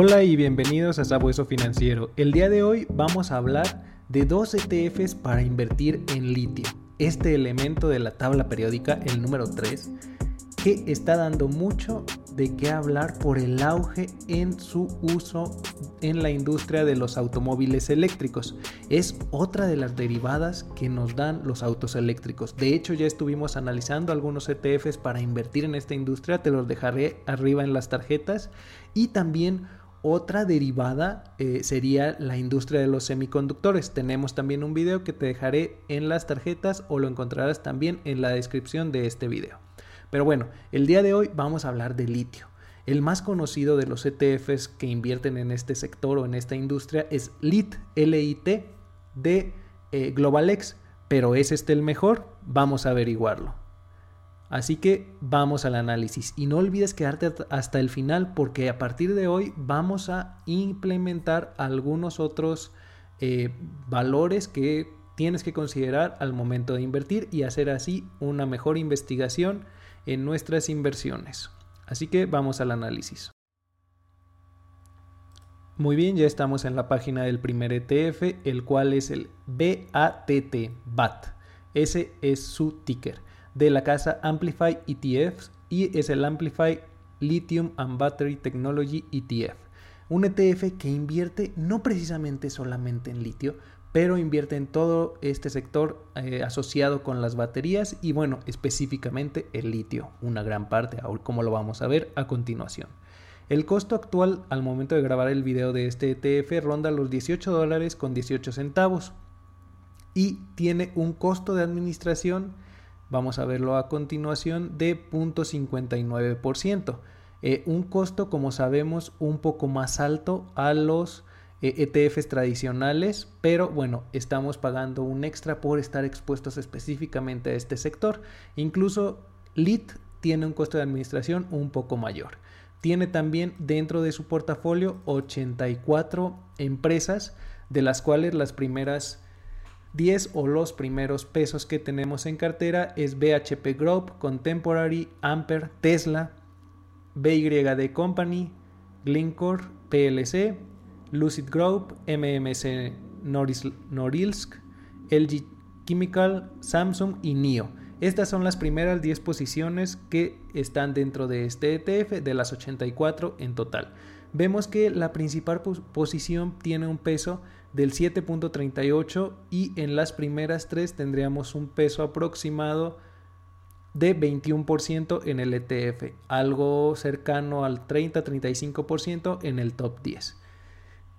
Hola y bienvenidos a Sabueso Financiero. El día de hoy vamos a hablar de dos ETFs para invertir en litio. Este elemento de la tabla periódica, el número 3, que está dando mucho de qué hablar por el auge en su uso en la industria de los automóviles eléctricos. Es otra de las derivadas que nos dan los autos eléctricos. De hecho, ya estuvimos analizando algunos ETFs para invertir en esta industria, te los dejaré arriba en las tarjetas y también otra derivada eh, sería la industria de los semiconductores. Tenemos también un video que te dejaré en las tarjetas o lo encontrarás también en la descripción de este video. Pero bueno, el día de hoy vamos a hablar de litio. El más conocido de los ETFs que invierten en este sector o en esta industria es LIT, LIT de eh, GlobalX. Pero ¿es este el mejor? Vamos a averiguarlo. Así que vamos al análisis y no olvides quedarte hasta el final porque a partir de hoy vamos a implementar algunos otros eh, valores que tienes que considerar al momento de invertir y hacer así una mejor investigación en nuestras inversiones. Así que vamos al análisis. Muy bien, ya estamos en la página del primer ETF, el cual es el BATT, BAT. Ese es su ticker de la casa Amplify ETFs y es el Amplify Lithium and Battery Technology ETF. Un ETF que invierte no precisamente solamente en litio, pero invierte en todo este sector eh, asociado con las baterías y bueno, específicamente el litio, una gran parte, como lo vamos a ver a continuación. El costo actual al momento de grabar el video de este ETF ronda los 18 dólares con 18 centavos y tiene un costo de administración, vamos a verlo a continuación, de 0.59%. Eh, un costo, como sabemos, un poco más alto a los ETFs e tradicionales, pero bueno, estamos pagando un extra por estar expuestos específicamente a este sector. Incluso LIT tiene un costo de administración un poco mayor. Tiene también dentro de su portafolio 84 empresas, de las cuales las primeras 10 o los primeros pesos que tenemos en cartera es BHP Group, Contemporary, Amper, Tesla, BYD Company, Glencore, PLC, Lucid Group, MMC Norilsk, LG Chemical, Samsung y NIO. Estas son las primeras 10 posiciones que están dentro de este ETF, de las 84 en total. Vemos que la principal posición tiene un peso del 7.38 y en las primeras tres tendríamos un peso aproximado de 21% en el ETF, algo cercano al 30-35% en el top 10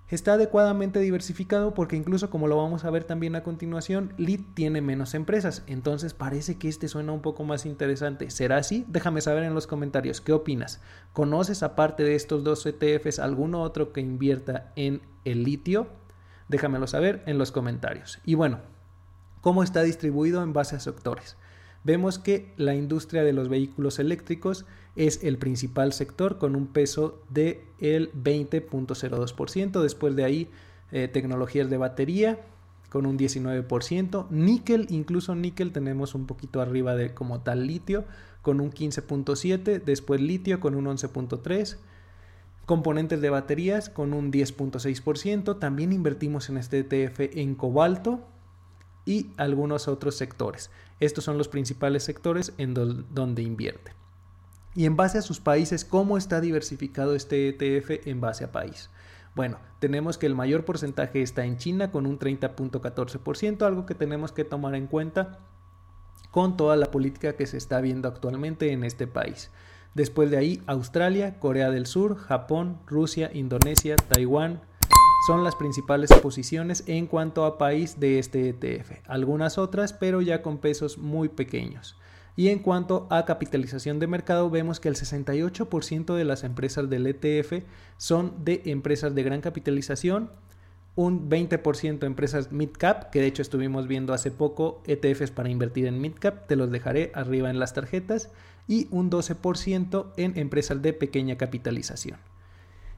está adecuadamente diversificado porque incluso como lo vamos a ver también a continuación, Lead tiene menos empresas, entonces parece que este suena un poco más interesante. ¿Será así? Déjame saber en los comentarios, ¿qué opinas? ¿Conoces aparte de estos dos ETFs alguno otro que invierta en el litio? Déjamelo saber en los comentarios. Y bueno, ¿cómo está distribuido en base a sectores? vemos que la industria de los vehículos eléctricos es el principal sector con un peso del el 20.02%. Después de ahí, eh, tecnologías de batería con un 19%. Níquel, incluso níquel tenemos un poquito arriba de como tal litio con un 15.7%. Después litio con un 11.3%. Componentes de baterías con un 10.6%. También invertimos en este ETF en cobalto y algunos otros sectores. Estos son los principales sectores en donde invierte. Y en base a sus países, ¿cómo está diversificado este ETF en base a país? Bueno, tenemos que el mayor porcentaje está en China con un 30.14%, algo que tenemos que tomar en cuenta con toda la política que se está viendo actualmente en este país. Después de ahí, Australia, Corea del Sur, Japón, Rusia, Indonesia, Taiwán, son las principales posiciones en cuanto a país de este ETF. Algunas otras, pero ya con pesos muy pequeños. Y en cuanto a capitalización de mercado, vemos que el 68% de las empresas del ETF son de empresas de gran capitalización, un 20% empresas mid cap, que de hecho estuvimos viendo hace poco ETFs para invertir en mid cap, te los dejaré arriba en las tarjetas, y un 12% en empresas de pequeña capitalización.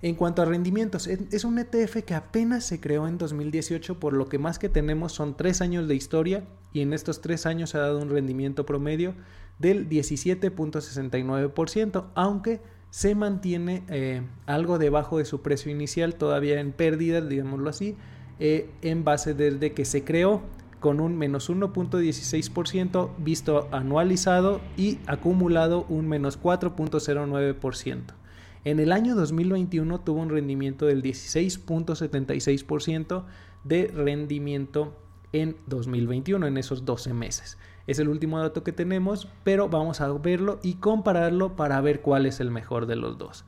En cuanto a rendimientos, es un ETF que apenas se creó en 2018, por lo que más que tenemos son tres años de historia y en estos tres años ha dado un rendimiento promedio del 17.69%, aunque se mantiene eh, algo debajo de su precio inicial, todavía en pérdida, digámoslo así, eh, en base desde que se creó con un menos 1.16% visto anualizado y acumulado un menos 4.09%. En el año 2021 tuvo un rendimiento del 16.76% de rendimiento en 2021, en esos 12 meses. Es el último dato que tenemos, pero vamos a verlo y compararlo para ver cuál es el mejor de los dos.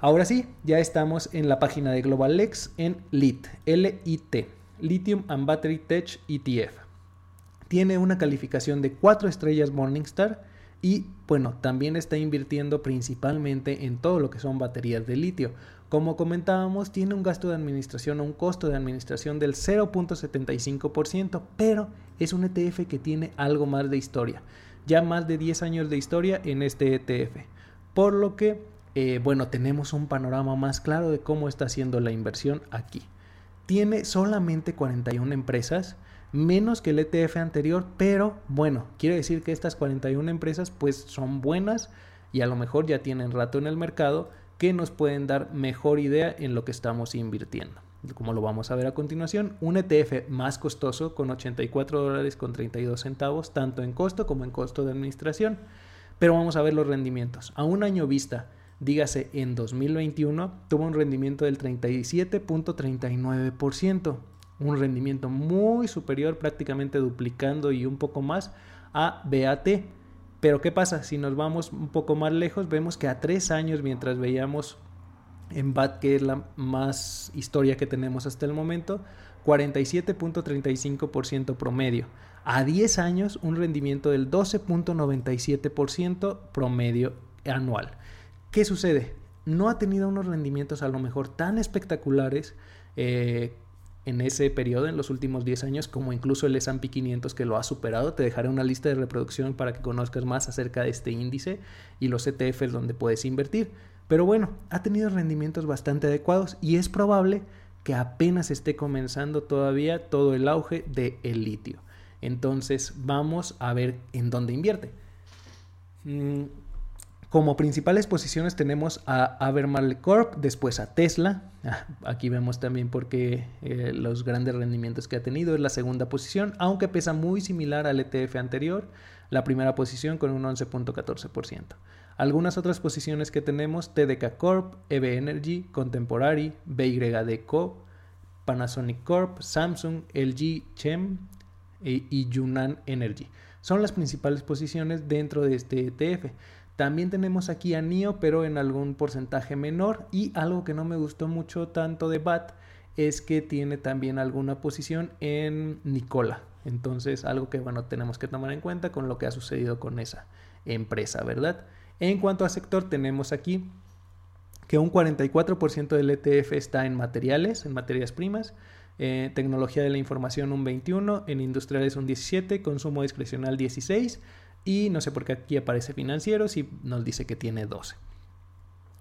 Ahora sí, ya estamos en la página de GlobalX en LIT, L-I-T, Lithium and Battery Tech ETF. Tiene una calificación de 4 estrellas Morningstar y bueno, también está invirtiendo principalmente en todo lo que son baterías de litio. Como comentábamos, tiene un gasto de administración o un costo de administración del 0.75%, pero es un ETF que tiene algo más de historia. Ya más de 10 años de historia en este ETF. Por lo que, eh, bueno, tenemos un panorama más claro de cómo está haciendo la inversión aquí. Tiene solamente 41 empresas menos que el ETF anterior, pero bueno, quiere decir que estas 41 empresas pues son buenas y a lo mejor ya tienen rato en el mercado que nos pueden dar mejor idea en lo que estamos invirtiendo. Como lo vamos a ver a continuación, un ETF más costoso con 84 dólares con 32 centavos, tanto en costo como en costo de administración. Pero vamos a ver los rendimientos. A un año vista, dígase en 2021, tuvo un rendimiento del 37.39% un rendimiento muy superior, prácticamente duplicando y un poco más a BAT. Pero ¿qué pasa? Si nos vamos un poco más lejos, vemos que a tres años, mientras veíamos en BAT, que es la más historia que tenemos hasta el momento, 47.35% promedio. A 10 años, un rendimiento del 12.97% promedio anual. ¿Qué sucede? No ha tenido unos rendimientos a lo mejor tan espectaculares eh, en ese periodo, en los últimos 10 años, como incluso el S&P 500 que lo ha superado. Te dejaré una lista de reproducción para que conozcas más acerca de este índice y los ETFs donde puedes invertir. Pero bueno, ha tenido rendimientos bastante adecuados y es probable que apenas esté comenzando todavía todo el auge del el litio. Entonces vamos a ver en dónde invierte. Como principales posiciones tenemos a Abermarle Corp, después a Tesla. Ah, aquí vemos también porque eh, los grandes rendimientos que ha tenido. Es la segunda posición, aunque pesa muy similar al ETF anterior. La primera posición con un 11.14%. Algunas otras posiciones que tenemos, TDK Corp, EV Energy, Contemporary, BYD Co, Panasonic Corp, Samsung, LG Chem e, y Yunnan Energy. Son las principales posiciones dentro de este ETF. También tenemos aquí a NIO, pero en algún porcentaje menor. Y algo que no me gustó mucho tanto de BAT es que tiene también alguna posición en Nicola. Entonces, algo que bueno, tenemos que tomar en cuenta con lo que ha sucedido con esa empresa, ¿verdad? En cuanto a sector, tenemos aquí que un 44% del ETF está en materiales, en materias primas, eh, tecnología de la información un 21, en industriales un 17, consumo discrecional 16, y no sé por qué aquí aparece financieros y nos dice que tiene 12.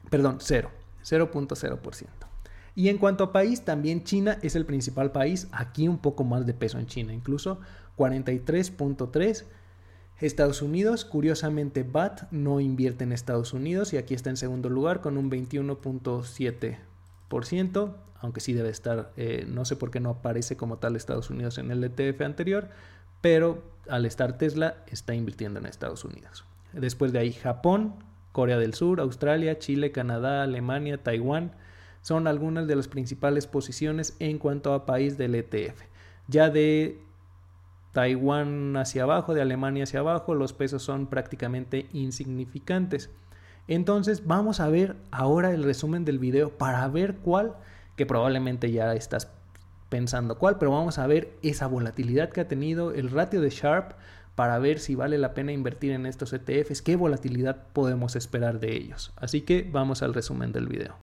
Perdón, 0. 0.0%. Y en cuanto a país, también China es el principal país. Aquí un poco más de peso en China, incluso 43.3. Estados Unidos, curiosamente BAT no invierte en Estados Unidos y aquí está en segundo lugar con un 21.7%, aunque sí debe estar, eh, no sé por qué no aparece como tal Estados Unidos en el ETF anterior, pero al estar Tesla está invirtiendo en Estados Unidos. Después de ahí Japón, Corea del Sur, Australia, Chile, Canadá, Alemania, Taiwán son algunas de las principales posiciones en cuanto a país del ETF. Ya de Taiwán hacia abajo, de Alemania hacia abajo, los pesos son prácticamente insignificantes. Entonces vamos a ver ahora el resumen del video para ver cuál, que probablemente ya estás pensando cuál, pero vamos a ver esa volatilidad que ha tenido el ratio de Sharp para ver si vale la pena invertir en estos ETFs, qué volatilidad podemos esperar de ellos. Así que vamos al resumen del video.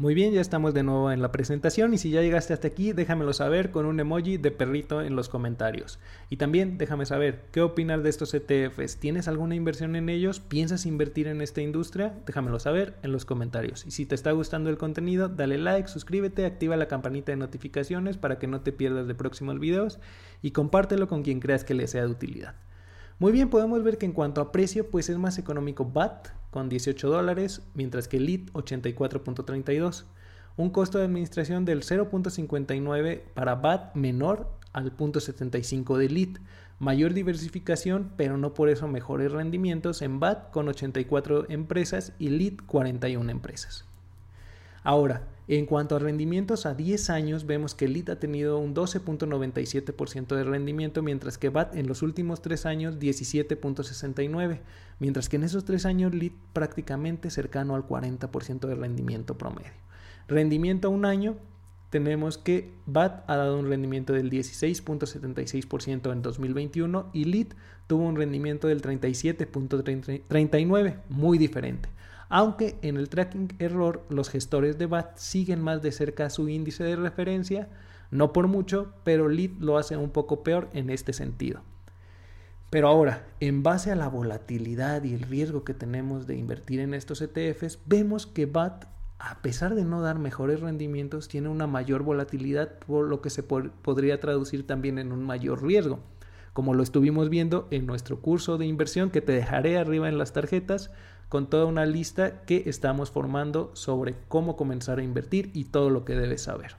Muy bien, ya estamos de nuevo en la presentación y si ya llegaste hasta aquí, déjamelo saber con un emoji de perrito en los comentarios. Y también déjame saber qué opinas de estos ETFs. ¿Tienes alguna inversión en ellos? ¿Piensas invertir en esta industria? Déjamelo saber en los comentarios. Y si te está gustando el contenido, dale like, suscríbete, activa la campanita de notificaciones para que no te pierdas de próximos videos y compártelo con quien creas que le sea de utilidad. Muy bien, podemos ver que en cuanto a precio, pues es más económico BAT con 18 dólares, mientras que LIT 84.32. Un costo de administración del 0.59 para BAT menor al 0.75 de LIT. Mayor diversificación, pero no por eso mejores rendimientos en BAT con 84 empresas y LIT 41 empresas. Ahora, en cuanto a rendimientos a 10 años, vemos que LIT ha tenido un 12.97% de rendimiento, mientras que BAT en los últimos 3 años 17.69%, mientras que en esos 3 años LIT prácticamente cercano al 40% de rendimiento promedio. Rendimiento a un año, tenemos que BAT ha dado un rendimiento del 16.76% en 2021 y LIT tuvo un rendimiento del 37.39%, muy diferente aunque en el tracking error los gestores de BAT siguen más de cerca su índice de referencia, no por mucho, pero Lead lo hace un poco peor en este sentido. Pero ahora, en base a la volatilidad y el riesgo que tenemos de invertir en estos ETFs, vemos que BAT, a pesar de no dar mejores rendimientos, tiene una mayor volatilidad, por lo que se podría traducir también en un mayor riesgo como lo estuvimos viendo en nuestro curso de inversión que te dejaré arriba en las tarjetas con toda una lista que estamos formando sobre cómo comenzar a invertir y todo lo que debes saber.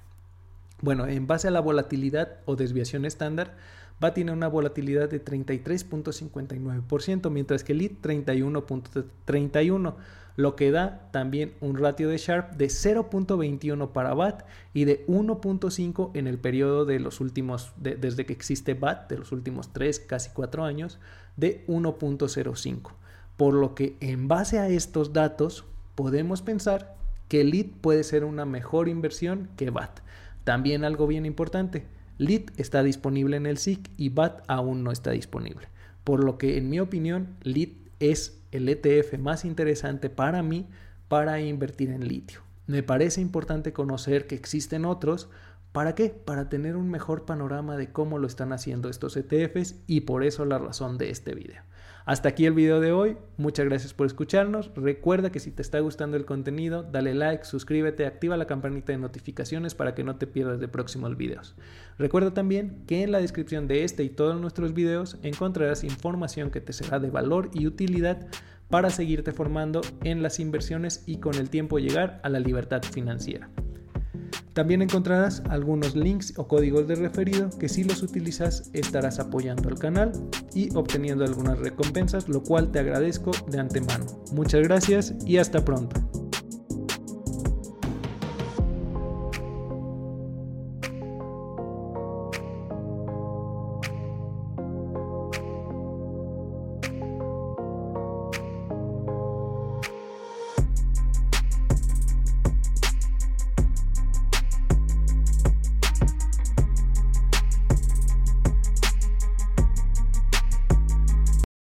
Bueno, en base a la volatilidad o desviación estándar, va a tener una volatilidad de 33.59%, mientras que el IT 31.31%, lo que da también un ratio de Sharp de 0.21 para BAT y de 1.5 en el periodo de los últimos, desde que existe BAT, de los últimos 3, casi 4 años, de 1.05. Por lo que en base a estos datos podemos pensar que LIT puede ser una mejor inversión que BAT. También algo bien importante, LIT está disponible en el SIC y BAT aún no está disponible. Por lo que en mi opinión, LIT es el ETF más interesante para mí para invertir en litio. Me parece importante conocer que existen otros. ¿Para qué? Para tener un mejor panorama de cómo lo están haciendo estos ETFs y por eso la razón de este video. Hasta aquí el video de hoy. Muchas gracias por escucharnos. Recuerda que si te está gustando el contenido, dale like, suscríbete, activa la campanita de notificaciones para que no te pierdas de próximos videos. Recuerda también que en la descripción de este y todos nuestros videos encontrarás información que te será de valor y utilidad para seguirte formando en las inversiones y con el tiempo llegar a la libertad financiera. También encontrarás algunos links o códigos de referido que si los utilizas estarás apoyando al canal y obteniendo algunas recompensas, lo cual te agradezco de antemano. Muchas gracias y hasta pronto.